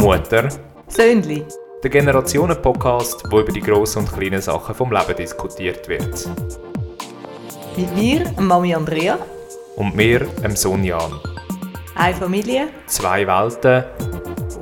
Mutter, Söhnli. der Generationen-Podcast, wo über die grossen und kleinen Sachen vom Leben diskutiert wird. Mit mir, Mami Andrea. Und mir, dem Sohn Jan. Eine Familie. Zwei Welten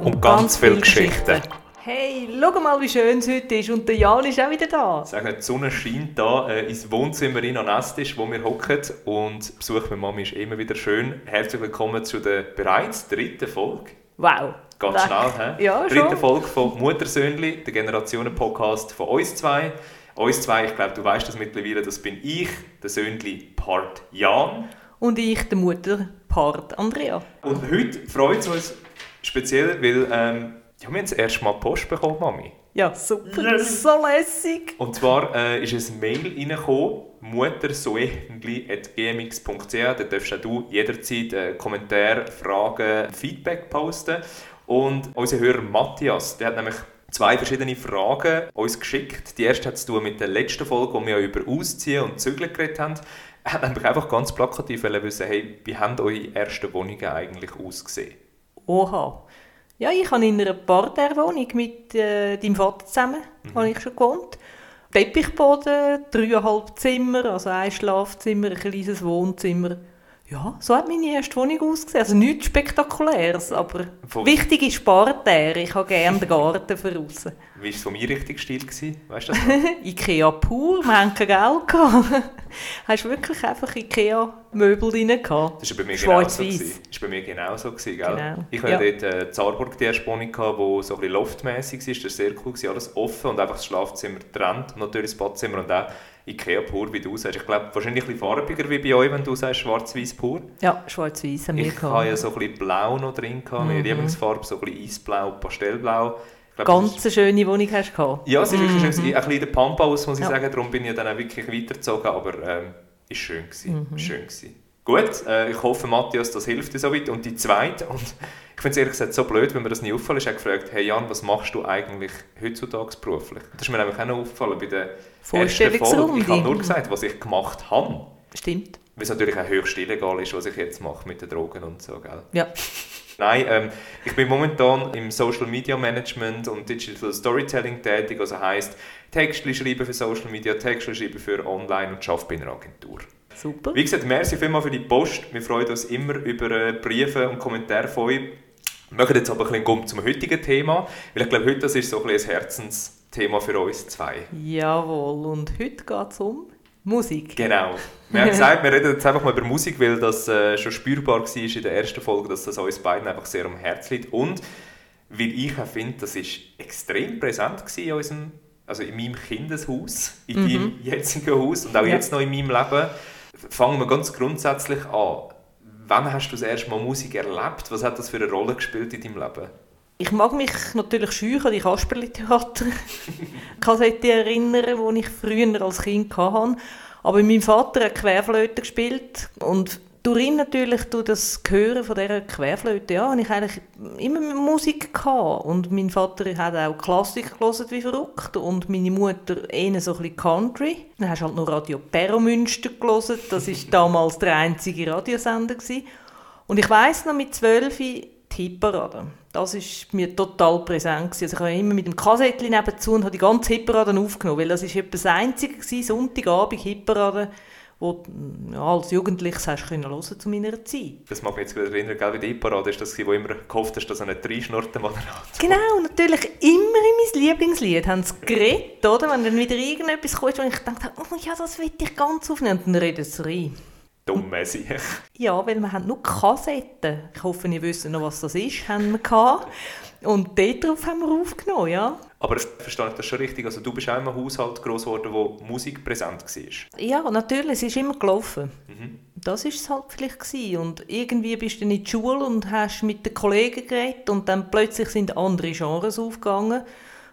und, ganz, viele Geschichten. Hey, schau mal, wie schön es heute ist. Und der Jan ist auch wieder da. Sagen, die Sonne scheint da äh, ins Wohnzimmer in an Esstisch, wo wir hocken und Besuch mit Mami ist immer wieder schön. Herzlich willkommen zu der bereits dritten Folge. Wow. Geht Leck. schnell, hä? Ja, Dritte schon. Folge von Muttersöhnli, der Generationen-Podcast von uns zwei. Uns zwei, ich glaube, du weißt das mittlerweile, das bin ich, der Söhnli Part Jan. Und ich, der Mutterpart Andrea. Und heute freut es uns speziell, weil ähm, ja, wir haben das erste Mal Post bekommen, Mami. Ja, super. So lässig. Und zwar äh, ist ein Mail reingekommen, muttersoehengli.gmx.ch. Da darfst auch du jederzeit äh, Kommentare, Fragen, Feedback posten. Und unser Hörer Matthias, der hat nämlich zwei verschiedene Fragen uns geschickt. Die erste hat zu tun mit der letzten Folge, wo wir ja über Ausziehen und Zügeln geredet haben. Er hat nämlich einfach ganz plakativ wissen, hey, wie haben eure ersten Wohnungen eigentlich ausgesehen? Oha. Ja, ich habe in einer Parterwohnung mit äh, deinem Vater zusammen, habe ich schon gewohnt. Teppichboden, dreieinhalb Zimmer, also ein Schlafzimmer, ein kleines Wohnzimmer. Ja, so hat meine erste Wohnung ausgesehen. Also nichts Spektakuläres, aber Von- wichtig ist Parterre. Ich habe gerne den Garten für aussen. Wie war es von mir richtig Stil? gewesen? Weißt du das? Ikea pur, wir haben kein Geld gehabt. Hast du wirklich einfach Ikea-Möbel drin gehabt? Das war bei mir genauso. Schwarz-Weiß. gewesen. Das war bei mir genauso, gewesen, gell? Genau. Ich hatte Ja. dort äh, Zarburg die erste Wohnung, gehabt, die so ein bisschen loftmässig war. Das war sehr cool, gewesen, alles offen und einfach das Schlafzimmer getrennt. Und natürlich das Badzimmer und auch Ikea pur, wie du sagst. Ich glaube, wahrscheinlich ein bisschen farbiger wie bei euch, wenn du sagst schwarz-weiß pur. Ja, schwarz-weiß haben wir Ich gehabt. ja so ein bisschen blau noch drin, gehabt, meine Mhm. Lieblingsfarbe, so ein bisschen eisblau, pastellblau. Ist- Ganz eine schöne Wohnung hast du gehabt. Ja, es ist wirklich schön. Mhm. gewesen. Ein bisschen der Pampa aus, muss ich Ja. sagen. Darum bin ich dann auch wirklich weitergezogen. Aber ähm, ist schön gewesen. Mhm. Schön gewesen. Gut, äh, ich hoffe, Matthias, das hilft dir soweit. Und die zweite, und ich finde es ehrlich gesagt so blöd, wenn mir das nie auffällt, ist, er gefragt, hey Jan, was machst du eigentlich heutzutage beruflich? Das ist mir nämlich auch noch aufgefallen bei der ersten Folge. Ich habe nur gesagt, was ich gemacht habe. Stimmt. Weil es natürlich auch höchst illegal ist, was ich jetzt mache mit den Drogen und so, gell? Ja. Nein, ähm, ich bin momentan im Social Media Management und Digital Storytelling tätig, also heisst Texte schreiben für Social Media, Texte schreiben für Online und arbeite bei einer Agentur. Super. Wie gesagt, merci vielmals für die Post. Wir freuen uns immer über äh, Briefe und Kommentare von euch. Wir machen jetzt aber ein bisschen zum heutigen Thema, weil ich glaube, heute das ist so ein, bisschen ein Herzensthema für uns zwei. Jawohl. Und heute geht es um Musik. Genau. Wir haben gesagt, wir reden jetzt einfach mal über Musik, weil das äh, schon spürbar war in der ersten Folge, dass das uns beiden einfach sehr am Herzen liegt. Und weil ich auch finde, das ist extrem präsent gewesen in unserem, also in meinem Kindeshaus, in Mhm. deinem jetzigen Haus und auch Ja. jetzt noch in meinem Leben. Fangen wir ganz grundsätzlich an. Wann hast du das erste Mal Musik erlebt? Was hat das für eine Rolle gespielt in deinem Leben? Ich mag mich natürlich schön an die Kasperli-Theater-Kassette erinnern, die ich früher als Kind hatte. Aber mein Vater hat Querflöte gespielt und durch ihn natürlich, durch das Hören von dieser Querflöte, ja, habe ich eigentlich immer Musik gehabt. Und mein Vater hat auch Klassik gelesen wie verrückt und meine Mutter eher so ein bisschen Country. Dann hast du halt noch Radio Peromünster gelesen, das war damals der einzige Radiosender. Gewesen. Und ich weiss noch, mit 12 die Hitparade. Das war mir total präsent. gewesen. Also ich habe immer mit dem Kassettchen nebenzu und habe die ganze Hitparade aufgenommen, weil das war etwa das Einzige, gewesen, Sonntagabend Hitparade, wo du ja, als Jugendliches hast können hören zu meiner Zeit. Das mag mich jetzt wieder erinnern, gell, wie die Parade ist das, wo immer gehofft hast, dass er nicht reinschnurrt, der Moderator. Genau, natürlich immer in mein Lieblingslied haben sie geredet, oder? Wenn dann wieder irgendetwas kommt, wo ich dachte, oh ja, das will ich ganz aufnehmen, und dann reden sie rein. Dumme Sieg. Ja, weil wir haben nur Kassetten. Ich hoffe, ihr wisst noch, was das ist, haben wir gehabt. Und dort drauf haben wir aufgenommen, ja. Aber verstehe ich das schon richtig? Also du bist auch in einem Haushalt groß geworden, wo Musik präsent war. Ja, natürlich, es ist immer gelaufen. Mhm. Das war es halt vielleicht. Gewesen. Und irgendwie bist du in die Schule und hast mit den Kollegen geredet und dann plötzlich sind andere Genres aufgegangen,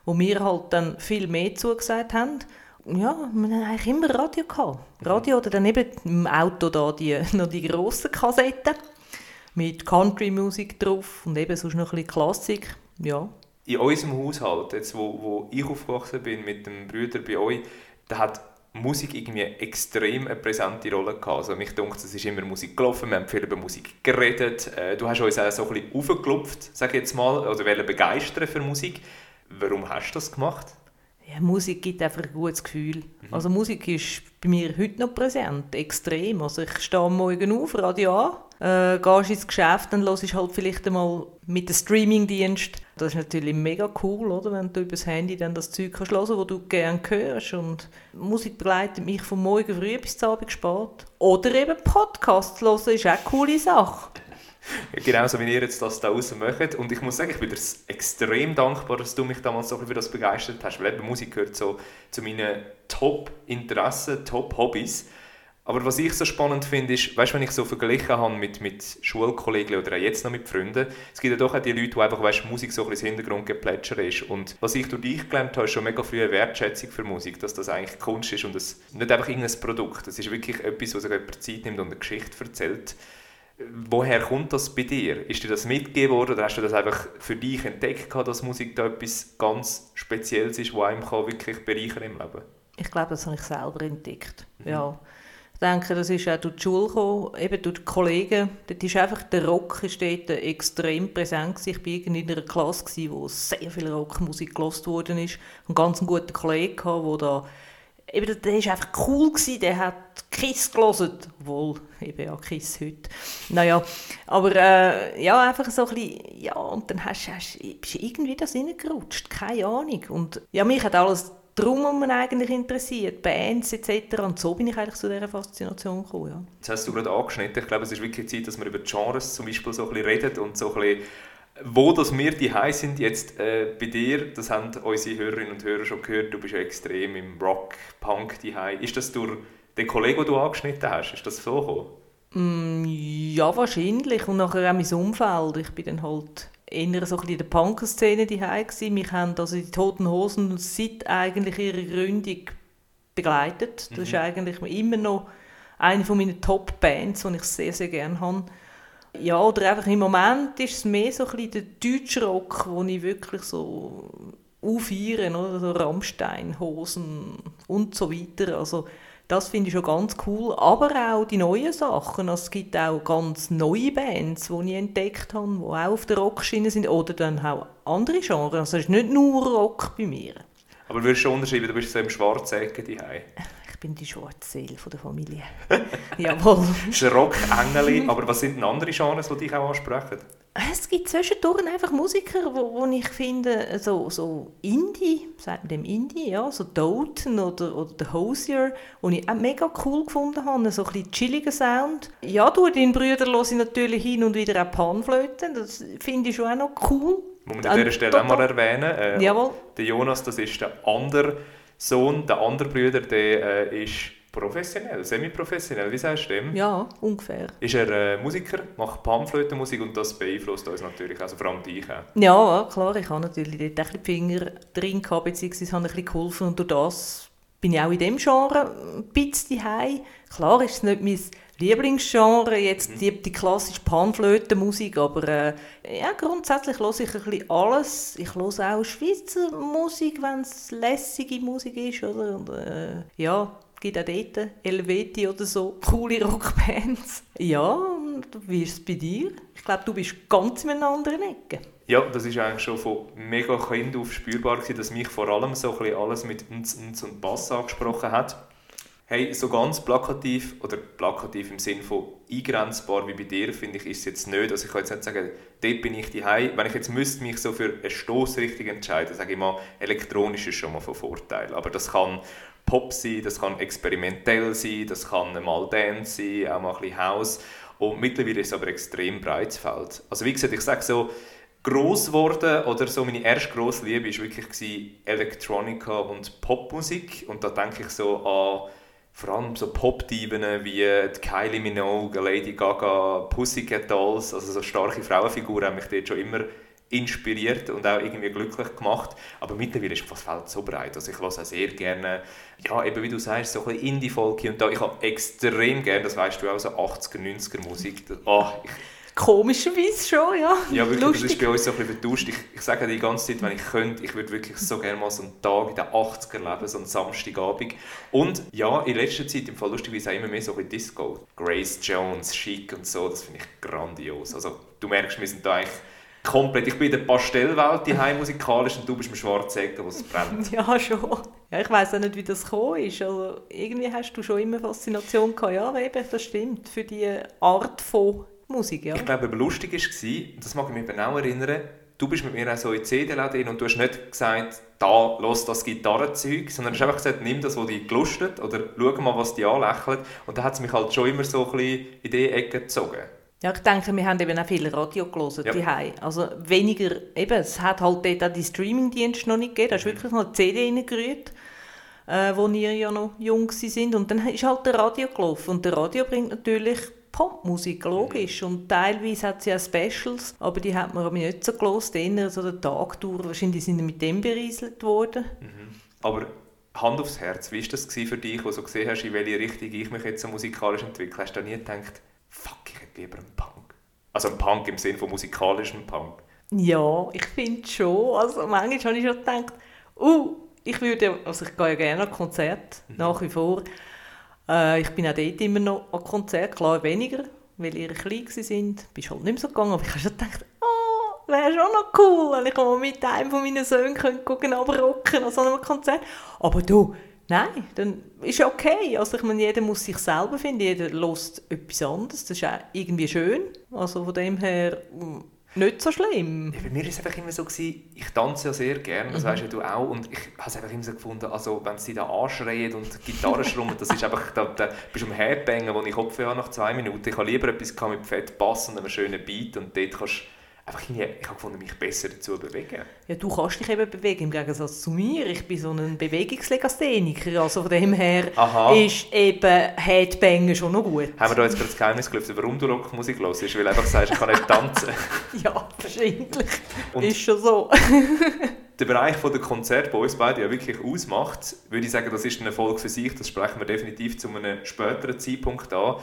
wo wir halt dann viel mehr zugesagt haben. Ja, wir haben eigentlich immer Radio gehabt. Radio oder dann eben im Auto da die, noch die grossen Kassetten mit Country-Musik drauf und eben sonst noch ein bisschen Klassik. Ja, In unserem Haushalt, jetzt wo, wo ich aufgewachsen bin mit dem Brüder bei euch, da hat Musik irgendwie extrem eine präsente Rolle gehabt. Also mich denkt, es ist immer Musik gelaufen, wir haben viel über Musik geredet. Äh, du hast uns auch so ein bisschen aufgeklopft, sage ich jetzt mal, oder wollen begeistern für Musik. Warum hast du das gemacht? Ja, Musik gibt einfach ein gutes Gefühl. Mhm. Also Musik ist bei mir heute noch präsent, extrem. Also ich stehe am Morgen auf, Radio an, äh, gehst ins Geschäft, dann hörst du halt vielleicht einmal mit dem Streamingdienst. Das ist natürlich mega cool, oder? wenn du über das Handy dann das Zeug kannst hören kannst, das du gerne hörst. Und Musik begleitet mich von morgen früh bis zum Abend spät. Oder eben Podcasts hören ist auch eine coole Sache. Genauso wie ihr jetzt das da draußen macht. Und ich muss sagen, ich bin dir extrem dankbar, dass du mich damals so für das begeistert hast. Weil eben Musik gehört so zu meinen Top-Interessen, Top-Hobbys. Aber was ich so spannend finde, ist, weißt, wenn ich so verglichen habe mit, mit Schulkollegen oder auch jetzt noch mit Freunden, es gibt ja doch auch die Leute, die einfach, weißt, Musik so ein bisschen Hintergrund geplätschert ist. Und was ich durch dich gelernt habe, ist schon mega frühe Wertschätzung für Musik, dass das eigentlich Kunst ist und es nicht einfach irgendein Produkt. Es ist wirklich etwas, was sich jemand Zeit nimmt und eine Geschichte erzählt. Woher kommt das bei dir? Ist dir das mitgegeben worden oder hast du das einfach für dich entdeckt, dass Musik da etwas ganz Spezielles ist, was einem wirklich bereichern im Leben? Ich glaube, das habe ich selber entdeckt. Mhm. Ja denke, das ist auch durch die Schule gekommen, eben durch die Kollegen. Dort ist einfach, der Rock ist extrem präsent Ich war in einer Klasse, wo sehr viel Rockmusik gelost worden ist. Einen ganz guten Kollegen, der da eben, der war einfach cool, gewesen, der hat Kiss gelesen, obwohl, eben ja, Kiss heute. Naja, aber äh, ja, einfach so ein bisschen, ja, und dann hast, hast, bist du irgendwie das reingerutscht, keine Ahnung. Und ja, mich hat alles darum man eigentlich interessiert, Bands etc. Und so bin ich eigentlich zu dieser Faszination gekommen. Ja. Jetzt hast du gerade angeschnitten, ich glaube, es ist wirklich Zeit, dass wir über Genres zum Beispiel so ein bisschen reden und so ein bisschen wo das wir die sind jetzt äh, bei dir, das haben unsere Hörerinnen und Hörer schon gehört, du bist ja extrem im Rock, Punk die Ist das durch den Kollegen, den du angeschnitten hast, ist das so gekommen? Mm, ja, wahrscheinlich. Und nachher auch mein Umfeld. Ich bin dann halt eher so ein in der Punk-Szene daheim Wir haben also die Toten Hosen seit eigentlich ihrer Gründung begleitet. Das mhm. ist eigentlich immer noch eine von meinen Top-Bands, die ich sehr, sehr gerne habe. Ja, oder einfach im Moment ist es mehr so ein der deutsche Rock, wo ich wirklich so aufhöre, oder so Rammstein, Hosen und so weiter. Also das finde ich schon ganz cool. Aber auch die neuen Sachen. Also es gibt auch ganz neue Bands, die ich entdeckt habe, die auch auf der Rockschiene sind. Oder dann auch andere Genres. Also es ist nicht nur Rock bei mir. Aber würdest du unterschreiben, du bist so im schwarzen Ecke Ich bin die schwarze Seele der Familie. Jawohl. Du bist ein Rockengel, aber was sind denn andere Genres, die dich auch ansprechen? Es gibt zwischendurch einfach Musiker, wo, wo ich finde, so, so Indie, sagt man dem Indie, ja, so Doten oder, oder The Hosier, wo ich auch mega cool gefunden habe, so ein bisschen chilliger Sound. Ja, du, deinen Brüder höre ich natürlich hin und wieder auch Panflöten, das finde ich schon auch noch cool. Muss man an dieser Stelle auch mal erwähnen. Äh, Jawohl. Der Jonas, das ist der andere Sohn, der andere Bruder, der äh, ist Professionell, semi-professionell, wie sagst du dem? Ja, ungefähr. Ist er äh, Musiker, macht Panflötenmusik und das beeinflusst uns natürlich, also vor allem dich auch. Ja, klar, ich habe natürlich dort ein bisschen die Finger drin gehabt, beziehungsweise habe ein bisschen geholfen und durch das bin ich auch in dem Genre ein bisschen heim. Klar ist es nicht mein Lieblingsgenre, jetzt mhm. die, die klassische Panflötenmusik, aber äh, ja, grundsätzlich höre ich ein bisschen alles. Ich höre auch Schweizer Musik, wenn es lässige Musik ist, oder? Und, äh, ja, gibt auch dort Helveti oder so coole Rockbands. Ja, und wie ist es bei dir? Ich glaube, du bist ganz in einer anderen Ecke. Ja, das ist eigentlich schon von mega Kind auf spürbar gewesen, dass mich vor allem so ein bisschen alles mit uns, uns und Bass angesprochen hat. Hey, so ganz plakativ, oder plakativ im Sinne von eingrenzbar wie bei dir, finde ich, ist es jetzt nicht. Also ich kann jetzt nicht sagen, dort bin ich daheim. Wenn ich jetzt müsste mich so für eine Stoßrichtung entscheiden, sage ich mal, elektronisch ist schon mal von Vorteil. Aber das kann Pop sein, das kann experimentell sein, das kann mal Dance sein, auch mal ein bisschen House. Und mittlerweile ist es aber extrem breites Feld. Also wie gesagt, ich sage so, groß geworden oder so meine erste grosse Liebe war wirklich Elektronika und Popmusik und da denke ich so an vor allem so Pop-Diven wie Kylie Minogue, Lady Gaga, Pussycat Dolls, also so starke Frauenfiguren haben mich dort schon immer inspiriert und auch irgendwie glücklich gemacht. Aber mittlerweile ist das Feld so breit. Also ich höre auch sehr gerne, ja, eben wie du sagst, so ein Indie-Folk und da. Ich habe extrem gerne, das weißt du auch, so 80er, 90er Musik. Oh, ich Komischerweise schon, ja. Ja, wirklich, Lustig. das ist bei uns so ein bisschen vertauscht. Ich, ich sage die ganze Zeit, wenn ich könnte, ich würde wirklich so gerne mal so einen Tag in den 80er leben, so einen Samstagabend. Und ja, in letzter Zeit, im Fall lustigerweise auch immer mehr so ein bisschen Disco. Grace Jones, Chic und so, das finde ich grandios. Also du merkst, wir sind da eigentlich komplett, ich bin in der Pastellwelt die musikalisch und du bist im Schwarzecken, wo es brennt. Ja, schon. Ja, ich weiss auch nicht, wie das gekommen ist. Also, irgendwie hast du schon immer Faszination gehabt. Ja, eben, das stimmt. Für die Art von Musik, ja. Ich glaube, aber lustig war, das mag ich mich eben auch erinnern, du bist mit mir auch so in CD-Läden und du hast nicht gesagt, da, los das Gitarrenzeug, sondern du hast einfach gesagt, nimm das, was dich gelustet oder schau mal, was dich anlächelt. Und da hat es mich halt schon immer so ein bisschen in diese Ecke gezogen. Ja, ich denke, wir haben eben auch viel Radio gelesen, Ja. die Also weniger, eben, es hat halt dort auch die Streamingdienste noch nicht gegeben, da hast du wirklich noch eine CD reingerührt, äh, wo ihr ja noch jung sind. Und dann ist halt der Radio gelaufen. Und der Radio bringt natürlich Popmusik, logisch. Und teilweise hat es ja Specials, aber die hat man aber nicht so gelesen, eher so der Tag durch, wahrscheinlich sind die mit dem berieselt worden. Aber Hand aufs Herz, wie war das für dich, wo du so gesehen hast, in welche Richtung ich mich jetzt so musikalisch entwickle? Hast du da nie gedacht, fuck, ich hätte lieber einen Punk? Also einen Punk im Sinne von musikalischem Punk. Ja, ich finde schon. Also manchmal habe ich schon gedacht, uh, ich würde, also ich gehe ja gerne an Konzerte, nach wie vor. Äh, ich bin auch dort immer noch an Konzerten, klar weniger, weil ihr klein sind. Bist halt nicht mehr so gegangen, aber ich habe schon gedacht, oh, wäre schon noch cool, wenn ich mal mit einem von meinen Söhnen könnte gucken, rocken an so einem Konzert. Aber du, nein, dann ist okay. Also ich meine, jeder muss sich selber finden, jeder lost etwas anderes. Das ist auch irgendwie schön. Also von dem her mm, nicht so schlimm. Ja, bei mir war es einfach immer so, gewesen, ich tanze ja sehr gerne, das weißt ja du auch. Und ich habe es einfach immer so gefunden, also wenn sie da anschreien und die Gitarre schrummen, das ist einfach, da, da bist du am Headbangen, wo ich Kopf habe nach zwei Minuten. Ich habe lieber etwas mit fett Bass und einem schönen Beat und dort kannst du einfach irgendwie, ich habe gefunden, mich besser dazu bewegen. Ja, du kannst dich eben bewegen, im Gegensatz zu mir. Ich bin so ein Bewegungslegastheniker, also von dem her Aha. ist eben Headbanger schon noch gut. Haben wir da jetzt gerade das Geheimnis gelüftet, warum du Rockmusik hörst? Weil du einfach sagst, ich kann nicht tanzen. Ja, wahrscheinlich. Und- ist schon so. Der Bereich von der Konzert, der uns beide ja wirklich ausmacht, würde ich sagen, das ist ein Erfolg für sich. Das sprechen wir definitiv zu einem späteren Zeitpunkt an.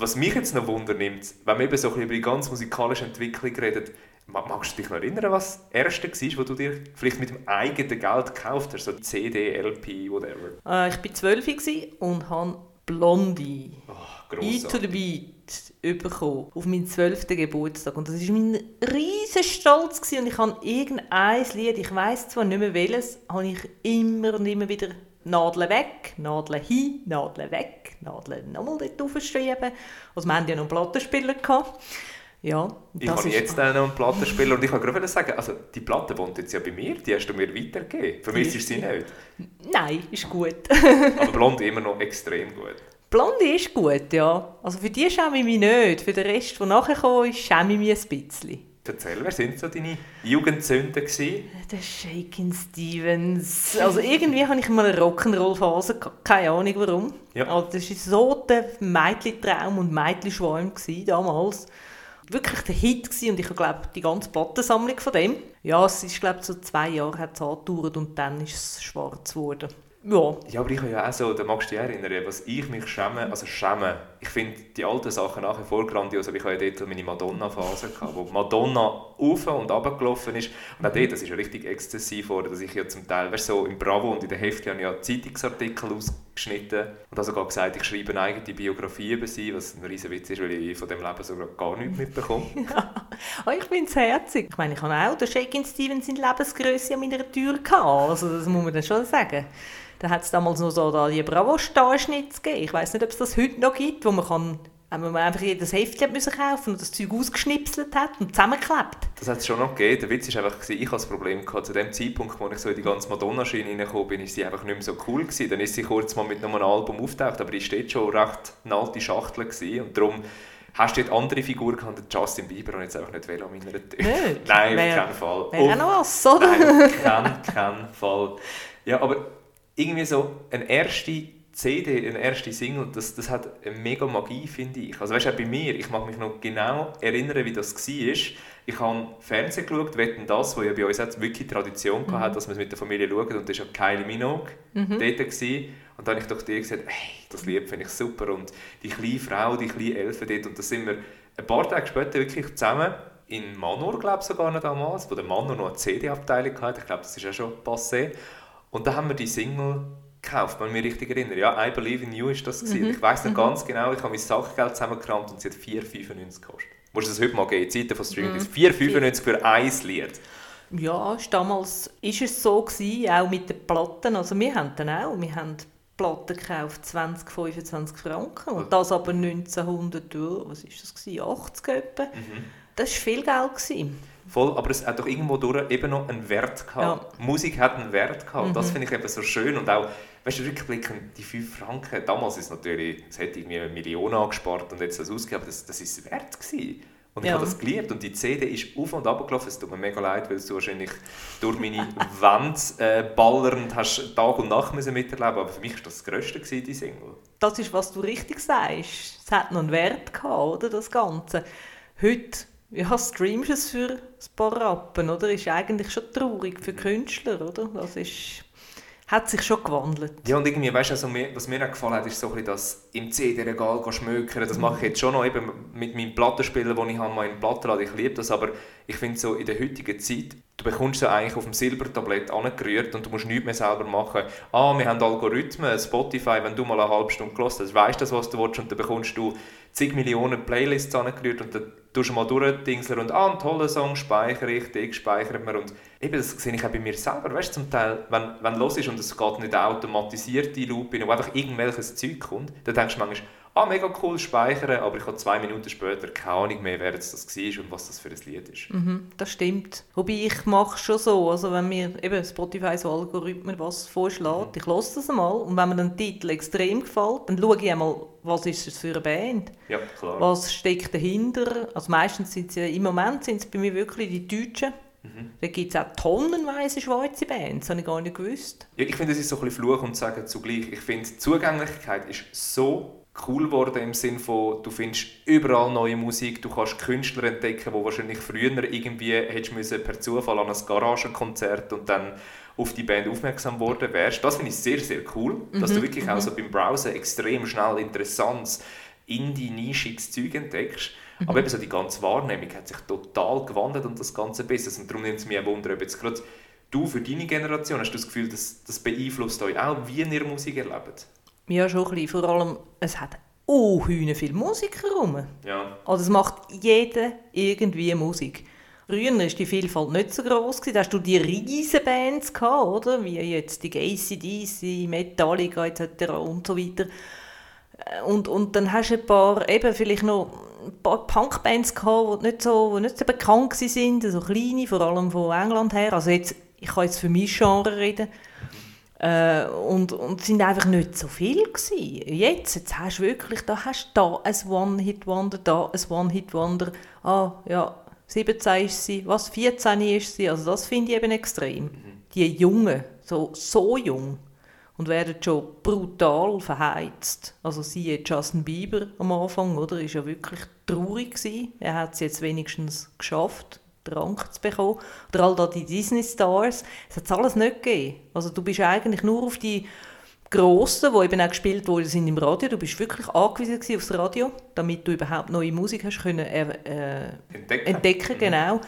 Was mich jetzt noch wundernimmt, wenn wir eben so ein bisschen über die ganz musikalische Entwicklung reden, ma- magst du dich noch erinnern, was das Erste war, was du dir vielleicht mit dem eigenen Geld gekauft hast? So CD, LP, whatever. Äh, ich war 12 gewesen und habe Blondie, Oh, E to the. Beat, bekommen auf meinen 12. Geburtstag. Und das war mein riesen Stolz. Gewesen. Und ich habe irgendein Lied, ich weiß zwar nicht mehr welches, habe ich immer und immer wieder Nadeln weg, Nadeln hin, Nadeln weg, Nadeln nochmal dort aufgeschrieben. Also wir hatten ja noch einen Plattenspieler. Gehabt. Ja, Ich habe ist- jetzt auch noch einen Plattenspieler und ich wollte gerade sagen, also die Platte wohnt jetzt ja bei mir, die hast du mir weitergegeben. Vermisst du sie nicht? Nein, ist gut. Aber Blond immer noch extrem gut. Blondie ist gut, ja. Also für die schäme ich mich nicht. Für den Rest, der nachher kam, ist, schäme ich mich ein bisschen. Erzähl, wer sind so deine Jugendsünden gewesen? Der Shakin' Stevens. Also irgendwie hatte ich mal eine Rock'n'Roll-Phase, keine Ahnung warum. Ja. Also das war so der Mädchentraum und Mädchenschwarm damals. Wirklich der Hit gewesen. und ich glaube die ganze Plattensammlung von dem. Ja, es ist glaube so zwei Jahre hat es angedauert und dann ist es schwarz geworden. Ja, Ja, aber ich habe ja auch so, da magst du dich erinnern, was ich mich schäme, also schäme, ich finde die alten Sachen nach wie vor grandios, aber ich habe ja dort meine Madonna-Phase gehabt, wo Madonna auf und runter gelaufen ist und auch dort, das ist ja richtig exzessiv geworden, dass ich ja zum Teil, weißt, so im Bravo und in der Hefte habe ich ja Zeitungsartikel ausgeschnitten und habe sogar gesagt, ich schreibe eine eigene Biografie über sie, was ein riesen Witz ist, weil ich von dem Leben sogar gar nichts mitbekomme. Ah, ich finde es herzig. Ich meine, ich habe auch den Shakin' Stevens in Lebensgröße an meiner Tür gehabt. Also das muss man dann schon sagen. Da hat es damals noch so die Bravo-Starschnitte gegeben. Ich weiß nicht, ob es das heute noch gibt, wo man kann wenn man einfach jedes Heftchen hat müssen kaufen und das Zeug ausgeschnipselt hat und zusammengeklebt. Das hat es schon noch gegeben. Der Witz war einfach, ich hatte das Problem gehabt, zu dem Zeitpunkt, wo ich so in die ganze Madonna-Schiene reingekommen bin, ist sie einfach nicht mehr so cool gewesen. Dann ist sie kurz mal mit einem Album auftaucht, aber die war schon recht eine alte Schachtel gewesen. und darum hast du dort andere Figuren gehabt, der Justin Bieber und jetzt einfach nicht will an meiner Tür. Nicht? Nein, auf keinen Fall. Wäre auch noch was, oder? Nein, auf keinen, keinen Fall. Ja, aber irgendwie so eine erste CD, eine erste Single, das, das hat eine mega Magie, finde ich. Also weißt du, bei mir, ich mag mich noch genau erinnern, wie das war. Ich habe Fernsehen geschaut, Wetten das, wo ja bei uns auch wirklich Tradition mhm. hat, dass wir es mit der Familie schauen. Und das war ja Kylie Minogue Mhm. dort. Gewesen. Und dann habe ich doch dir gesagt, hey, das Lied finde ich super. Und die kleine Frau, die kleine Elfe dort, und da sind wir ein paar Tage später wirklich zusammen in Manor, glaube ich sogar noch damals, wo der Manor noch eine CD-Abteilung hatte. Ich glaube, das ist ja schon passé. Und da haben wir die Single gekauft, wenn ich mich richtig erinnere. Ja, I Believe in You ist das. Mhm. Ich weiß nicht mhm. ganz genau, ich habe mein Sachgeld zusammengekramt und sie hat 4,95 gekostet. Musst du das heute mal geben, in Zeiten von Streaming. Mhm. 4,95 für ein Lied. Ja, damals war es so, gewesen, auch mit den Platten. Also wir haben dann auch, wir haben Platten gekauft, 20, 25 Franken. Und das aber 1900, was ist das, gewesen, 80 etwa. Mhm. Das war viel Geld. Gewesen. Voll, aber es hat doch irgendwo durch eben noch einen Wert gehabt. Ja. Musik hat einen Wert gehabt. Mhm. Das finde ich eben so schön. Und auch, weißt du, rückblickend, die 5 Franken, damals ist natürlich, es hätte irgendwie eine Million angespart und jetzt das ausgegeben, aber das, das ist wert gewesen. Und ich habe das geliebt und die CD ist auf und ab gelaufen. Es tut mir mega leid, weil du wahrscheinlich durch meine Wände äh, ballernd hast Tag und Nacht müssen miterleben Aber für mich war das das Größte, gewesen, die Single. Das ist, was du richtig sagst. Es hat noch einen Wert gehabt, oder, das Ganze. Heute ja, streamst es für ein paar Rappen, oder? Ist eigentlich schon traurig für Künstler, oder? Das ist hat sich schon gewandelt. Ja, und irgendwie, weißt du, also was mir auch gefallen hat, ist so ein bisschen im CD-Regal schmökern. Das mache ich jetzt schon noch eben mit meinem Plattenspieler, den ich habe, in Plattenladen. Ich liebe das, aber ich finde so in der heutigen Zeit, du bekommst es eigentlich auf dem Silbertablett angerührt und du musst nichts mehr selber machen. Ah, wir haben Algorithmen, Spotify, wenn du mal eine halbe Stunde gelassen hast, weißt du, was du willst und dann bekommst du zig Millionen Playlists angerührt und dann tust du mal durchdingseln und ah, einen tollen Song speichere ich, den speichert man und eben, das sehe ich auch bei mir selber, weißt du, zum Teil, wenn, wenn los ist und es geht nicht automatisiert in Loop, wo einfach irgendwelches Zeug kommt, dann denkst du manchmal, ah, mega cool, speichern, aber ich habe zwei Minuten später keine Ahnung mehr, wer das war und was das für ein Lied ist. Mhm, das stimmt. Wobei ich mache schon so, also wenn mir eben Spotify so Algorithmen was vorschlägt, ich lasse das einmal und wenn mir ein Titel extrem gefällt, dann schaue ich einmal, was ist das für eine Band? Ja, klar. Was steckt dahinter? Also meistens sind sie, im Moment sind es bei mir wirklich die Deutschen. Mhm. Da gibt es auch tonnenweise Schweizer Bands, das habe ich gar nicht gewusst. Ja, ich finde, es ist so ein bisschen Fluch und Sagen zugleich. Ich finde, die Zugänglichkeit ist so cool geworden im Sinne von, du findest überall neue Musik, du kannst Künstler entdecken, die wahrscheinlich früher irgendwie hättest müssen per Zufall an ein Garagenkonzert und dann auf die Band aufmerksam worden wärst. Das finde ich sehr, sehr cool, mhm, dass du wirklich mhm. auch so beim Browsen extrem schnell interessantes, indie-nischiges Zeug entdeckst. Mhm. Aber eben so die ganze Wahrnehmung hat sich total gewandelt und das ganze Business. Und darum nimmt es mich ein Wunder, ob jetzt gerade du für deine Generation hast du das Gefühl, dass das beeinflusst euch auch, wie ihr Musik erlebt? Ja, schon ein bisschen. Vor allem, es hat oh, viele Musiker rum. Ja. Also es macht jeder irgendwie Musik. Früher war die Vielfalt nicht so groß. Da hast du die riesen Bands, gehabt, oder? wie jetzt die ACDC, Metallica etc. und so weiter. Und, und dann hast du ein paar, eben vielleicht noch ein paar Punkbands gehabt, die nicht so, die nicht so bekannt waren, so kleine, vor allem von England her. Also jetzt, ich kann jetzt für mein Genre reden. Äh, und, und es sind einfach nicht so viel gewesen. Jetzt, jetzt hast du wirklich, da hast du da ein One-Hit-Wonder, da ein One-Hit-Wonder. Ah, ja, 17 ist sie, was, 14 ist sie. Also das finde ich eben extrem. Mhm. Die Jungen, so, so jung, und werden schon brutal verheizt. Also siehe Justin Bieber am Anfang, oder, ist ja wirklich traurig gewesen. Er hat es jetzt wenigstens geschafft Rang zu bekommen. Oder all da die Disney-Stars. Es hat alles nicht gegeben. Also du bist eigentlich nur auf die Grossen, die eben auch gespielt worden sind im Radio. Du bist wirklich angewiesen auf das Radio, damit du überhaupt neue Musik hast können äh, entdecken. entdecken. Mhm. Genau.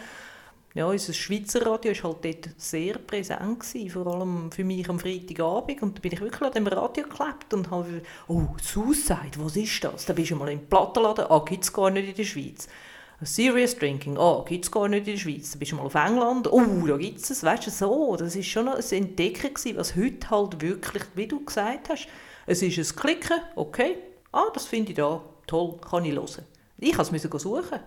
Ja, unser Schweizer Radio war halt dort sehr präsent, gewesen, vor allem für mich am Freitagabend. Und da bin ich wirklich an dem Radio geklebt und habe, oh, Suicide, was ist das? Da bist du mal im Plattenladen, ah, gibt es gar nicht in der Schweiz. Serious Drinking, oh, gibt es gar nicht in der Schweiz. Da bist du mal auf England, oh, da gibt es es. Weißt du, so, das war schon ein Entdecken gewesen, was heute halt wirklich, wie du gesagt hast, es ist ein Klicken, okay, ah, das finde ich da toll, kann ich hören. Ich musste es suchen.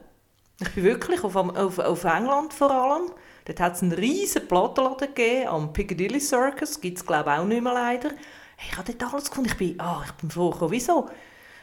Ich bin wirklich auf, auf, auf England vor allem. Dort hat es einen riesen Plattenladen gegeben, am Piccadilly Circus, gibt es glaube ich auch nicht mehr leider. Hey, ich habe dort alles gefunden. Ich bin, ah, ich bin froh, wieso?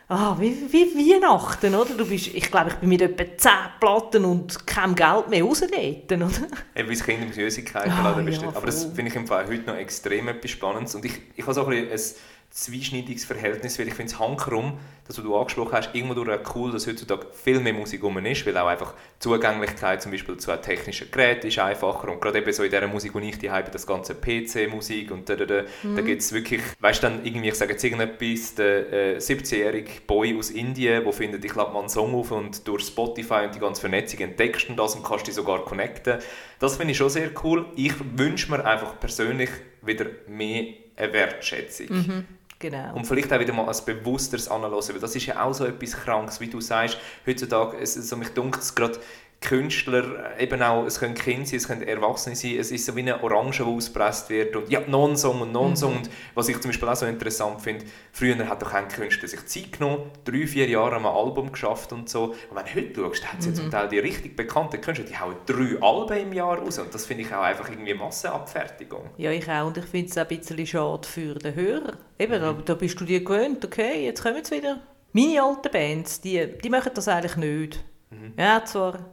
Ah, wie, wie Weihnachten, oder? Du bist, ich glaube, ich bin mit etwa 10 Platten und kein Geld mehr raus dort, oder? Eben, wie Kinder mit Süßigkeiten ah, ja, Aber das finde ich im Fall heute noch extrem etwas Spannendes. Und ich, ich habe so ein bisschen zweischneidiges Verhältnis, weil ich finde es hankerum, das, was du angesprochen hast, irgendwo durch cool, dass heutzutage viel mehr Musik um ist, weil auch einfach die Zugänglichkeit zum Beispiel zu technischen Geräten ist einfacher und gerade eben so in dieser Musik, die ich die habe, das ganze PC-Musik und da, da, da, mhm. da gibt es wirklich, weißt du dann irgendwie, ich sage jetzt irgendetwas, der äh, 17-jährige Boy aus Indien, der findet, ich lade mal einen Song auf und durch Spotify und die ganze Vernetzung entdeckst du das und kannst dich sogar connecten. Das finde ich schon sehr cool. Ich wünsche mir einfach persönlich wieder mehr eine Wertschätzung. Mhm. Genau. Und vielleicht auch wieder mal ein bewussteres Anlassen, weil das ist ja auch so etwas Krankes, wie du sagst, heutzutage, es, also mich dunkelt es gerade, Künstler, eben auch, es können Kinder sein, es können Erwachsene sein, es ist so wie eine Orange, die ausgepresst wird und ja, Non-Song und Non-Song. Mhm. Und was ich zum Beispiel auch so interessant finde, früher hat doch kein Künstler sich Zeit genommen, drei, vier Jahre am Album geschafft und so. Und wenn du heute schaust, hat sie mhm. zum Teil die richtig bekannten Künstler, die hauen drei Alben im Jahr raus und das finde ich auch einfach irgendwie Massenabfertigung. Ja, ich auch und ich finde es auch ein bisschen schade für den Hörer. Eben, mhm. da, da bist du dir gewöhnt, okay, jetzt kommen sie wieder. Meine alten Bands, die, die machen das eigentlich nicht. Mhm. Ja, zwar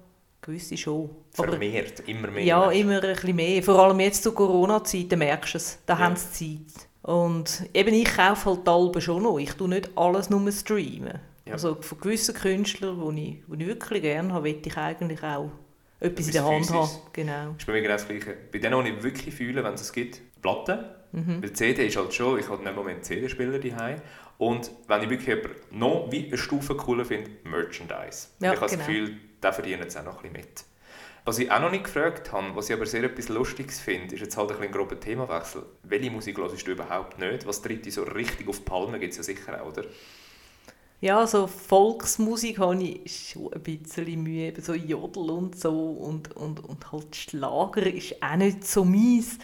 gewisse schon. Vermehrt, immer mehr. Ja, immer ein bisschen mehr. Vor allem jetzt zu Corona-Zeiten merkst du es, da ja. haben sie Zeit. Und eben ich kaufe halt die Alben schon noch. Ich tue nicht alles nur streamen. Ja. Also von gewissen Künstlern, die ich, die ich wirklich gerne habe, will ich eigentlich auch etwas, in der Hand haben. Genau. ist bei mir genau das Gleiche. Bei denen, die ich wirklich fühle, wenn es es gibt, Platten. Mhm. Weil CD ist halt schon, ich habe nicht Moment CD-Spieler daheim. Und wenn ich wirklich noch wie eine Stufe cooler finde, Merchandise. Ja, ich habe genau. das Gefühl, da verdienen sie auch noch ein mit. Was ich auch noch nicht gefragt habe, was ich aber sehr etwas Lustiges finde, ist jetzt halt ein, ein grober Themawechsel. Welche Musik hörst du überhaupt nicht? Was tritt dich so richtig auf die Palme? Gibt es ja sicher auch, oder? Ja, so Volksmusik habe ich schon ein bisschen Mühe, eben so Jodel und so und, und, und halt Schlager ist auch nicht so mies.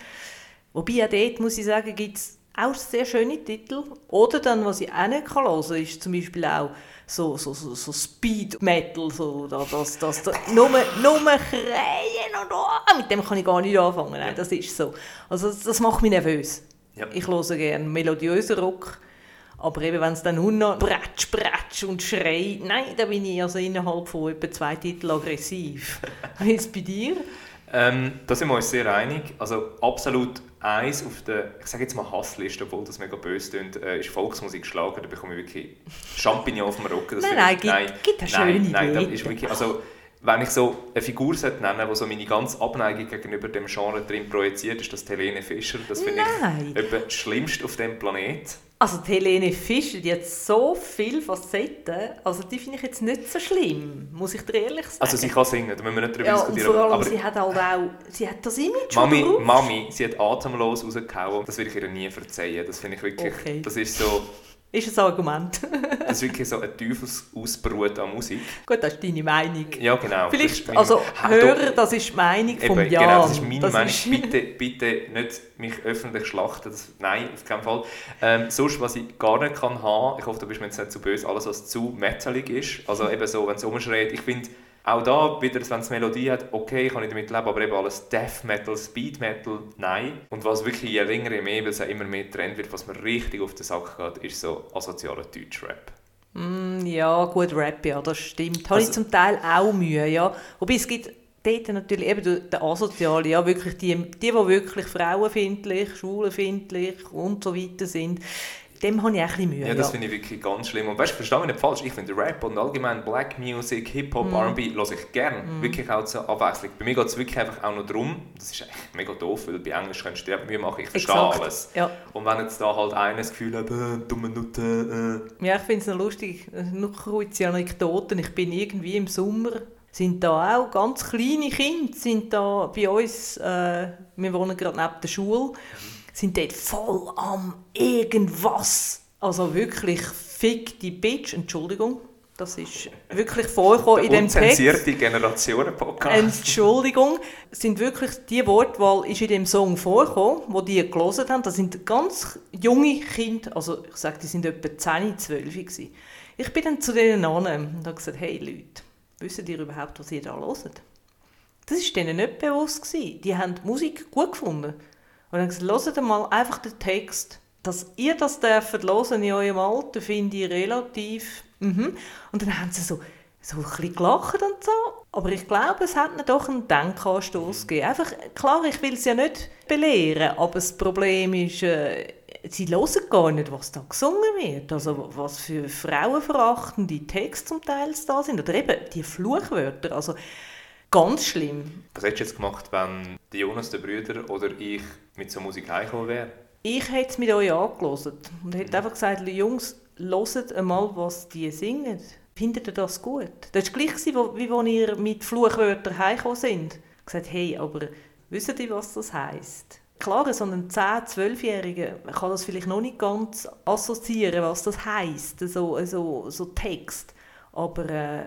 Wobei auch dort, muss ich sagen, gibt es auch sehr schöne Titel. Oder dann, was ich auch nicht hören kann, ist zum Beispiel auch so, so, so, so Speed Metal, so, das, das, das, nur, nur Krähen und oh, mit dem kann ich gar nicht anfangen. Nein, das ist so. Also das, das macht mich nervös. Ja. Ich höre gerne melodiösen Rock, aber eben wenn es dann nur noch bretsch, bretsch und schreit, nein, da bin ich also innerhalb von etwa zwei Titeln aggressiv. Wie ist es bei dir? Ähm, da sind wir uns sehr einig. Also absolut eins auf der, ich sage jetzt mal Hassliste, obwohl das mega böse klingt, äh, ist Volksmusik Schlager. Da bekomme ich wirklich Champignon auf dem Rücken. nein, nein, gibt, nein, gibt eine schöne nein, nein, das ist wirklich, also wenn ich so eine Figur nennen sollte, die so meine ganze Abneigung gegenüber dem Genre drin projiziert, ist das Helene Fischer. Das finde ich etwa das Schlimmste auf dem Planet. Also die Helene Fischer, die hat so viele Facetten, also die finde ich jetzt nicht so schlimm, muss ich dir ehrlich sagen. Also sie kann singen, da müssen wir nicht darüber ja, diskutieren. Und vor allem, aber sie hat halt auch, sie hat das Image Mami, Mami, sie hat atemlos rausgehauen, das will ich ihr nie verzeihen, das finde ich wirklich, okay. das ist so ist ein Argument. das ist wirklich so ein Teufelsaussbrut an Musik. Gut, das ist deine Meinung. Ja, genau. Vielleicht, also Hörer, das ist die Meinung vom Jan. Genau, das ist meine das Meinung. Ist... Bitte, bitte nicht mich öffentlich schlachten. Das, nein, auf keinen Fall. Ähm, sonst, was ich gar nicht kann haben, ich hoffe, du bist mir jetzt nicht zu böse, alles, was zu metalig ist. Also eben so, wenn es umschreit, ich finde auch da, wieder, wenn es Melodie hat, okay, kann ich damit leben, aber eben alles Death Metal, Speed Metal, nein. Und was wirklich je länger, je mehr, weil es immer mehr Trend wird, was mir richtig auf den Sack geht, ist so asozialer Deutschrap. Mm, ja, gut, Rap, ja, das stimmt. Habe also, ich zum Teil auch Mühe, ja. Wobei es gibt dort natürlich eben der Asoziale, ja, wirklich die, die, die wirklich frauenfindlich, schwulenfindlich und so weiter sind, dem habe ich auch ein bisschen Mühe. Ja, das ja. finde ich wirklich ganz schlimm. Und weißt du, verstehe mich nicht falsch, ich finde Rap und allgemein Black Music, Hip-Hop, mm. R&B höre ich gerne. Mm. Wirklich auch zur Abwechslung. Bei mir geht es wirklich einfach auch noch darum, das ist eigentlich mega doof, weil bei Englisch kannst du dir Mühe machen, ich verstehe Exakt. alles. Ja. Und wenn jetzt da halt einer das Gefühl hat, äh, dumme Nutte, äh. Ja, ich finde es noch lustig, noch kurze Anekdoten. Ich bin irgendwie im Sommer sind da auch ganz kleine Kinder sind da bei uns, äh, wir wohnen gerade neben der Schule, mhm sind dort voll am irgendwas. Also wirklich fick die Bitch, Entschuldigung. Das ist wirklich vorgekommen in dem Text. Generationen-Podcast. Entschuldigung. Sind wirklich, die Wortwahl ist in dem Song vorgekommen, wo die gelesen haben. Das sind ganz junge Kinder, also ich sage, die sind etwa 10, 12 gewesen. Ich bin dann zu denen an und habe gesagt, hey Leute, wisst ihr überhaupt, was ihr da hört? Das war denen nicht bewusst. Gewesen. Die haben die Musik gut gefunden. Und dann gesagt, hört mal einfach den Text. Dass ihr das dürft hören in eurem Alter, finde ich relativ... Mhm. Und dann haben sie so, so ein bisschen gelacht und so. Aber ich glaube, es hat ihnen doch einen Denkanstoß gegeben. Einfach, klar, ich will es ja nicht belehren, aber das Problem ist, äh, sie hören gar nicht, was da gesungen wird. Also was für frauenverachtende Texte zum Teil da sind. Oder eben die Fluchwörter. Also ganz schlimm. Was hättest du jetzt gemacht, wenn die Jonas, der Brüder oder ich mit so Musik heimgekommen wäre? Ich hätte es mit euch angelost und hätte einfach gesagt, Jungs, hört einmal, was die singen. Findet ihr das gut? Das war gleich, wie als ihr mit Fluchwörtern heimgekommen sind. Ich gesagt, hey, aber wisst ihr, was das heisst? Klar, so ein 10-, 12-Jähriger kann das vielleicht noch nicht ganz assoziieren, was das heisst, so, so, so Text. Aber äh,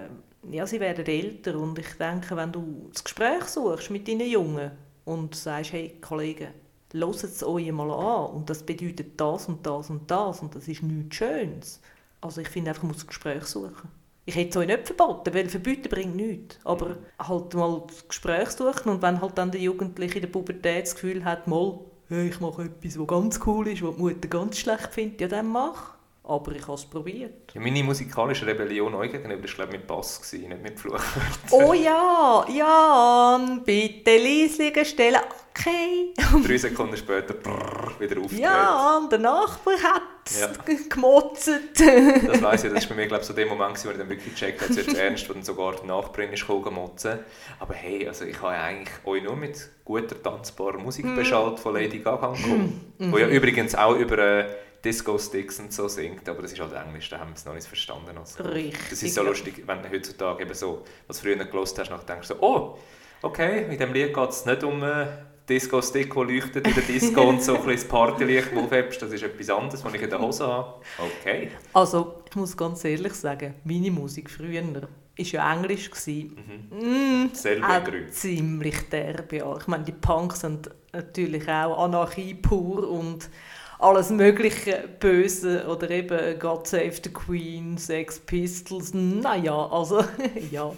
ja, sie werden älter und ich denke, wenn du das Gespräch suchst mit deinen Jungen und sagst, hey Kollegen, hört es euch mal an und das bedeutet das und das und das und das ist nichts Schönes. Also ich finde einfach, man muss das Gespräch suchen. Ich hätte es euch nicht verboten, weil verbieten bringt nichts. Aber halt mal das Gespräch suchen und wenn halt dann der Jugendliche in der Pubertät das Gefühl hat, mal, hey, ich mache etwas, was ganz cool ist, was die Mutter ganz schlecht findet, ja dann mach. Aber ich habe es probiert. Ja, meine musikalische Rebellion euch gegenüber war glaube mit Bass, gewesen, nicht mit Fluch. oh ja, Jan, bitte leise stellen. Okay. Drei Sekunden später brrr, wieder aufgedreht. Ja, der Nachbar hat ja. gemotzt. das weiss ich, das war bei mir glaube so der Moment, wo ich dann wirklich gecheckt habe, zuerst ernst, wo dann sogar der Nachbarin ist motzen. Aber hey, also ich habe eigentlich euch nur mit guter, tanzbarer Musik mm. beschallt von Lady Gaga gekommen. Mm. Wo ja übrigens auch über... Äh, Disco-Sticks und so singt, aber das ist halt Englisch, da haben wir es noch nicht verstanden. Also. Richtig. Das ist so lustig, wenn du heutzutage eben so, was früher gelost hast, denkst du so, oh, okay, in diesem Lied geht es nicht um äh, Disco-Stick, der leuchtet in der Disco und so ein bisschen Partylicht aufhebst, das ist etwas anderes, was ich in der Hose habe. Okay. Also, ich muss ganz ehrlich sagen, meine Musik früher war ja Englisch. Mhm. Mm, Selber ziemlich derbe, ja. Ich meine, die Punks sind natürlich auch Anarchie pur und alles mögliche Böse oder eben God Save the Queen, Sex Pistols, naja, also ja.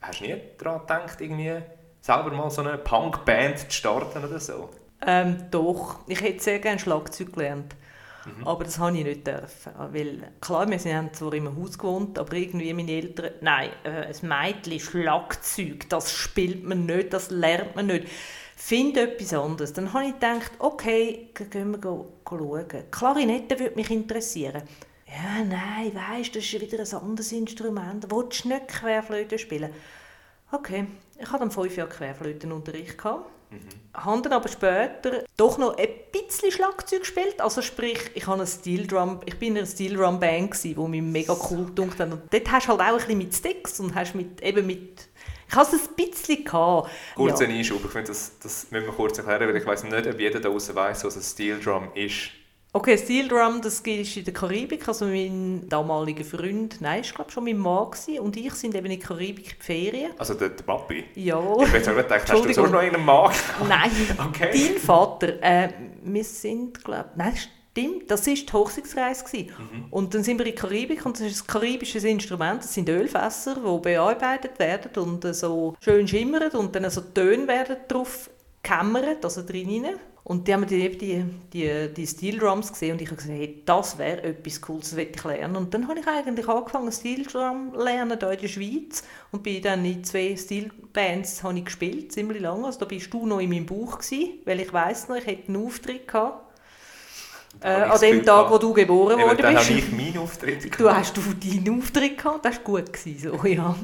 Hast du nie daran gedacht, irgendwie selber mal so eine Punkband zu starten oder so? Ähm, doch, ich hätte sehr gerne Schlagzeug gelernt. Mhm. Aber das habe ich nicht dürfen. Weil, klar, wir haben zwar im Haus gewohnt, aber irgendwie meine Eltern, nein, äh, ein Mädchen, Schlagzeug, das spielt man nicht, das lernt man nicht finde etwas anderes. Dann habe ich gedacht, okay, gehen wir go, go schauen. Klarinette würde mich interessieren. Ja, nein, weißt, das ist wieder ein anderes Instrument. Willst du nicht Querflöte spielen? Okay, ich hatte dann fünf Jahre Querflötenunterricht. Mhm. Habe dann aber später doch noch ein bisschen Schlagzeug gespielt. Also sprich, ich, habe eine Steel Drum, ich bin in einer Steel Drum Band, die mich mega cool hat. Und dort hast du halt auch ein bisschen mit Sticks und hast mit, eben mit ich hatte es ein bisschen. Gehabt. Kurzer ja. Einschub, ich finde, das, das müssen wir kurz erklären, weil ich weiß nicht, ob jeder da draußen weiß, was ein Steel Drum ist. Okay, Steel Drum, das ist in der Karibik, also mein damaliger Freund, nein, ich glaube schon mein Mann gewesen, und ich sind eben in der Karibik in Ferien. Also der, der Papi? Ja. Ich habe auch gedacht, hast du so noch einen Mann? Nein, okay. dein Vater. Äh, wir sind, glaube ich, Stimmt, das war die Hochzeitsreise. Mhm. Und dann sind wir in der Karibik und das ist ein karibisches Instrument. Das sind Ölfässer, die bearbeitet werden und so schön schimmern und dann so Töne werden drauf gekämmert, also drin. Und die haben die, die, die, die Steel Drums gesehen und ich habe gesagt, hey, das wäre etwas Cooles, das ich lernen. Und dann habe ich eigentlich angefangen, Steel Drum zu lernen hier in der Schweiz und bin dann in zwei Steel Bands habe ich gespielt, ziemlich lange. Also da bist du noch in meinem Buch gewesen, weil ich weiß noch, ich hätte einen Auftritt gehabt äh, an dem Tag, wo du geboren worden bist. Dann habe ich meinen Auftritt gehabt. Du hast du deinen Auftritt gehabt, das war gut. Gewesen, so, ja.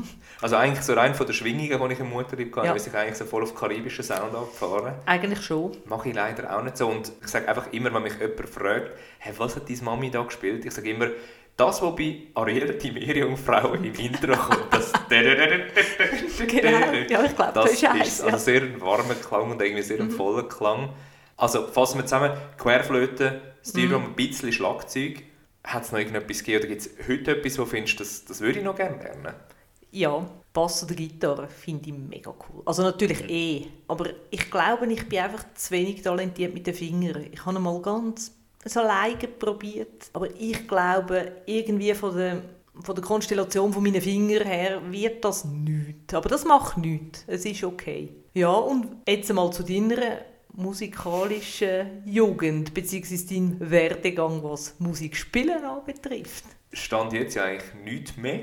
Also eigentlich so rein von den Schwingungen, die ich im Mutterlieb hatte, ja. ich eigentlich so voll auf karibischen Sound abgefahren. Eigentlich schon. Mache ich leider auch nicht so. Und ich sage einfach immer, wenn mich jemand fragt, hey, was hat deine Mami da gespielt? Ich sage immer, das, was bei Ariel die Meerjungfrau im Intro kommt, das genau, ja, ich glaube, das, das ist, also sehr ein warmer Klang und irgendwie sehr ein mhm. voller Klang. Also fassen wir zusammen, Querflöte, Steelroom, mhm. ein bisschen Schlagzeug. Hat es noch irgendetwas gegeben oder gibt es heute etwas, wo du findest, das, das würde ich noch gerne lernen? Ja, Bass oder Gitarre finde ich mega cool. Also natürlich mhm. eh, aber ich glaube, ich bin einfach zu wenig talentiert mit den Fingern. Ich habe mal ganz so alleine probiert, aber ich glaube, irgendwie von der, von der Konstellation von meinen Fingern her wird das nichts. Aber das macht nichts. Es ist okay. Ja, und jetzt mal zu deiner musikalischen Jugend bzw. dein Werdegang, was Musikspielen anbetrifft? Stand jetzt ja eigentlich nichts mehr.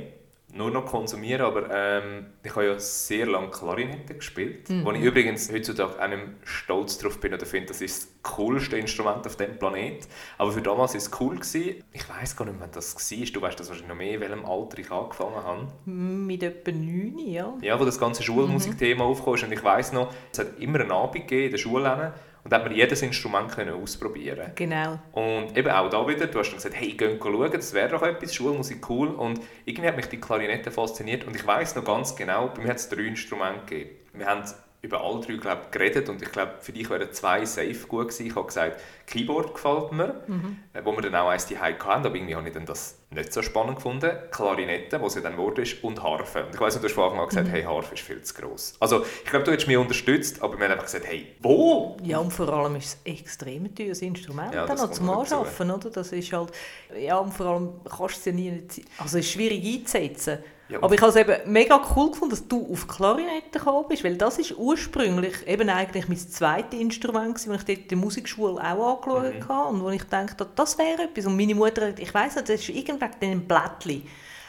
Nur noch konsumieren, aber ähm, ich habe ja sehr lange Klarinette gespielt, mhm. wo ich übrigens heutzutage auch nicht stolz darauf bin oder finde, das ist das coolste Instrument auf dem Planet. Aber für damals war es cool. Gewesen. Ich weiß gar nicht, wann das war. Du weißt das wahrscheinlich noch mehr, in welchem Alter ich angefangen habe. Mit etwa neun, ja. Ja, wo das ganze Schulmusikthema mhm. aufkam. Und ich weiß noch, es hat immer einen Abend gegeben in der Schule, und da hat man jedes Instrument können ausprobieren Genau. Und eben auch da wieder, du hast dann gesagt, hey, geh schauen, das wäre doch etwas, Schulmusik cool. Und irgendwie hat mich die Klarinette fasziniert. Und ich weiß noch ganz genau, bei mir hat es drei Instrumente gegeben. Wir haben über alle drei glaub, geredet und ich glaube, für dich wären zwei safe gut gewesen. Ich habe gesagt, Keyboard gefällt mir, mhm. Wo wir dann auch eins die hatten, aber irgendwie habe ich dann das nicht so spannend gefunden. Klarinette, was ja dann wurde ist, und Harfe. Und ich weiß nicht, du hast von Anfang an gesagt, mhm. hey, Harfe ist viel zu gross. Also ich glaube, du hättest mich unterstützt, aber wir haben einfach gesagt, hey, wo? Ja, und vor allem ist es ein extrem teures Instrument ja, dann noch zum Anschaffen, oder? Das ist halt, ja, und vor allem kannst du es ja nie, also es ist schwierig einzusetzen. Ja, aber ich habe es eben mega cool gefunden, dass du auf Klarinette gekommen bist, weil das ist ursprünglich eben eigentlich mein zweites Instrument, das ich dort in der Musikschule auch angeschaut mhm. habe und wo ich dachte, das wäre etwas. Und meine Mutter, ich weiss nicht, das ist irgendwann einem Blättchen,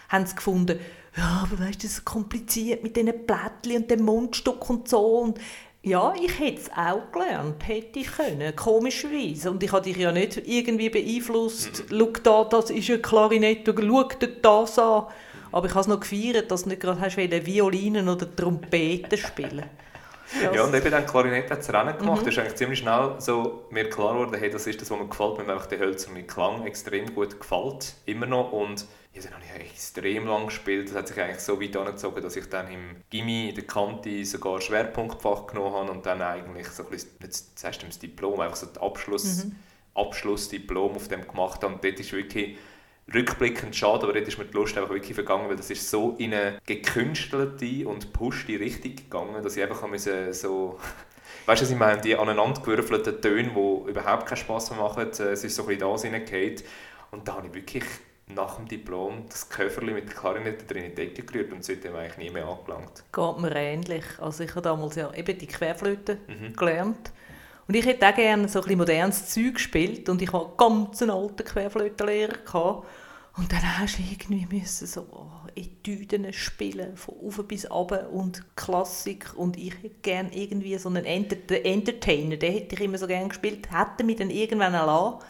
haben sie gefunden, ja, aber weißt du, das ist kompliziert mit diesen Blättchen und dem Mundstück und so und ja, ich hätte es auch gelernt, hätte ich können, komischerweise. Und ich habe dich ja nicht irgendwie beeinflusst, mhm. schau da, das ist eine Klarinette, schau dir das an. Aber ich habe es noch gefeiert, dass du nicht gerade hast Violinen oder Trompeten spielen das. Ja, und eben dann Klarinette hat es Rennen gemacht. Mhm. Das ist eigentlich ziemlich schnell so mir klar geworden, hey, das ist das, was mir gefällt, mir einfach der hölzerne Klang extrem gut gefällt, immer noch. Und ja, dann habe ich extrem lang gespielt. Das hat sich eigentlich so weit angezogen, dass ich dann im Gimmi in der Kante sogar Schwerpunktfach genommen habe und dann eigentlich so ein bisschen, du das Diplom, einfach so das Abschluss, mhm. Abschlussdiplom auf dem gemacht habe. Und dort ist wirklich rückblickend schade, aber dort ist mir die Lust einfach wirklich vergangen, weil das ist so in eine gekünstelte und pushte Richtung gegangen, dass ich einfach musste so... Weißt du, was ich meine? Die aneinandergewürfelten Töne, die überhaupt keinen Spass mehr machen, äh, es ist so ein bisschen da reingefallen. Und da habe ich wirklich nach dem Diplom das Köfferchen mit der Klarinette drin in die Decke gerührt und seitdem eigentlich nie mehr angelangt. Geht mir ähnlich. Also ich habe damals ja eben die Querflöte mhm. gelernt. Und ich hätte auch gerne so ein bisschen modernes Zeug gespielt und ich hatte ganz einen alten Querflötenlehrer. Gehabt. Und dann hast du irgendwie müssen so oh, Etüden spielen, von oben bis runter und Klassik. Und ich hätte gerne irgendwie so einen Enter Entertainer, den hätte ich immer so gerne gespielt, hätte mich dann irgendwann erlassen.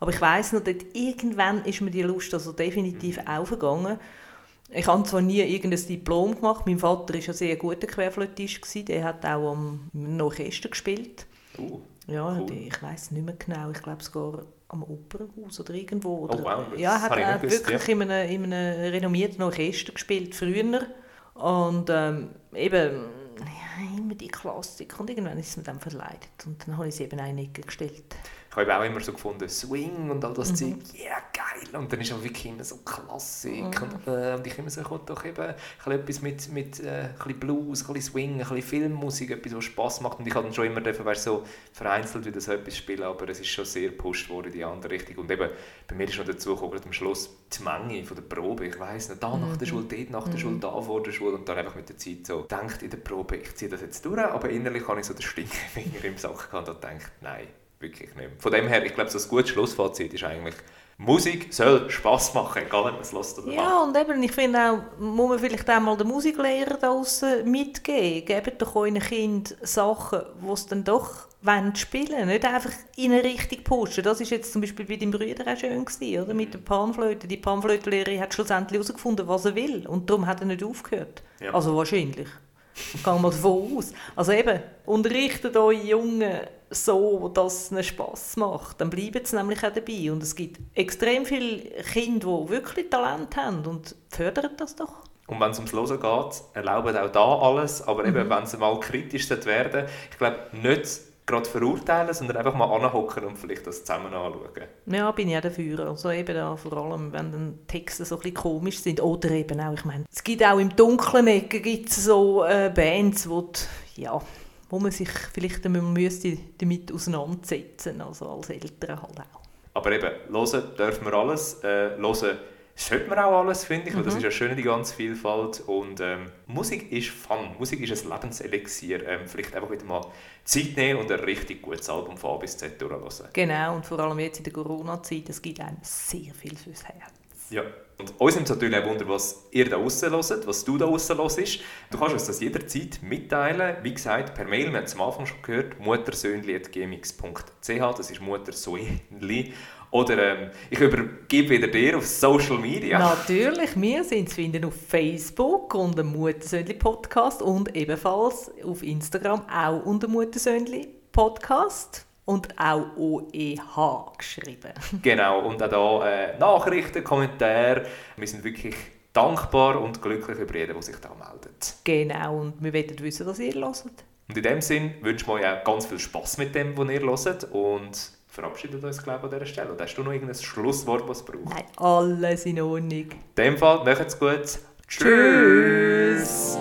Aber ich weiss noch, dort irgendwann ist mir die Lust also definitiv mhm. aufgegangen. Ich habe zwar nie irgendein Diplom gemacht, mein Vater war ein sehr guter Querflötist, der hat auch am Orchester gespielt. Uh, ja, cool. ich weiß nicht mehr genau, ich glaube sogar am Opernhaus oder irgendwo. Oder, oh wow, ja, hat er wirklich ja. in, einem, in einem renommierten Orchester gespielt, früher. Und ähm, eben, ja, immer die Klassik. Und irgendwann ist es mir dann verleidet. Und dann habe ich sie eben Ecke gestellt ich habe auch immer so gefunden, Swing und all das mhm. Zeug, ja yeah, geil. Und dann ist auch wirklich immer so Klassik. Mhm. Und, äh, und ich immer so, ich doch eben etwas mit, mit äh, ein Blues, ein bisschen Swing, ein bisschen Filmmusik, etwas, was Spass macht. Und ich habe dann schon immer dürfen, weißt, so vereinzelt wieder so etwas spielen, aber es ist schon sehr gepusht worden in die andere Richtung. Und eben, bei mir ist noch dazu gekommen, am Schluss die Menge von der Probe. Ich weiss nicht, da nach der mhm. Schule, dort nach der Schule, mhm. da vor der Schule. Und dann einfach mit der Zeit so, denkt in der Probe, ich ziehe das jetzt durch, aber innerlich habe ich so den Stinkefinger im Sack gehabt und denkt, nein, wirklich nicht. Von dem her, ich glaube, so ein gutes Schlussfazit ist eigentlich, Musik soll Spass machen, egal ob man es lässt oder Ja, macht. und eben, ich finde auch, muss man vielleicht auch mal den Musiklehrer da draussen mitgeben. Gebt doch euren Kind Sachen, die es dann doch wollen spielen Nicht einfach in eine Richtung pushen. Das war jetzt zum Beispiel bei deinem Bruder auch schön, gewesen, oder? mit der Panflöte. Die Panflötenlehrerin hat schlussendlich herausgefunden, was er will. Und darum hat er nicht aufgehört. Ja. Also wahrscheinlich. Gehen wir davon aus. Also eben, unterrichtet eure Jungen so, dass es ihnen Spass macht. Dann bleiben sie nämlich auch dabei. Und es gibt extrem viele Kinder, die wirklich Talent haben und fördern das doch. Und wenn es ums Hören geht, erlauben auch da alles. Aber eben, mhm. wenn sie mal kritisch werden, ich glaube, nicht gerade verurteilen, sondern einfach mal anhocken und vielleicht das zusammen anschauen. Ja, bin ich auch dafür. Also eben da, vor allem, wenn dann Texte so ein bisschen komisch sind oder eben auch, ich meine, es gibt auch im dunklen Ecken gibt's so äh, Bands, wo die, ja, wo man sich vielleicht müsste damit auseinandersetzen, also als Eltern halt auch. Aber eben, hören dürfen wir alles, äh, hören sollte man auch alles, finde ich, mhm. weil das mhm. ist ja schön, die ganze Vielfalt. Und ähm, Musik ist Fun, Musik ist ein Lebenselixier. Ähm, vielleicht einfach wieder mal Zeit nehmen und ein richtig gutes Album von A bis Z durchhören. Genau, und vor allem jetzt in der Corona-Zeit, es gibt einem sehr viel fürs Herz. Ja. Und uns nimmt es natürlich auch Wunder, was ihr da draussen hört, was du da draussen hörst. Du kannst uns das jederzeit mitteilen. Wie gesagt, per Mail, wir haben es am Anfang schon gehört, muttersöhnli.gmx.ch, das ist Muttersöhnli. Oder ähm, ich übergebe wieder dir auf Social Media. Natürlich, wir sind zu finden auf Facebook unter Muttersöhnli Podcast und ebenfalls auf Instagram auch unter Muttersöhnli Podcast und auch OEH geschrieben. Genau, und auch hier äh, Nachrichten, Kommentare. Wir sind wirklich dankbar und glücklich über jeden, der sich da meldet. Genau, und wir wollen wissen, was ihr hört. Und in dem Sinn wünschen wir euch auch ganz viel Spass mit dem, was ihr hört und verabschiedet uns, glaube ich, an dieser Stelle. Und hast du noch irgendein Schlusswort, was braucht? Nein, alles in Ordnung. In dem Fall, macht's gut. Tschüss!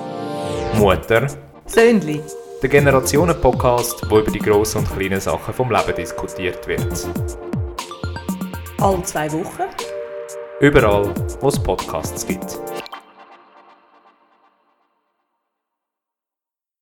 Mutter. Söhnli. Der Generationen-Podcast, wo über die grossen und kleinen Sachen vom Leben diskutiert wird. Alle zwei Wochen. Überall, wo es Podcasts gibt.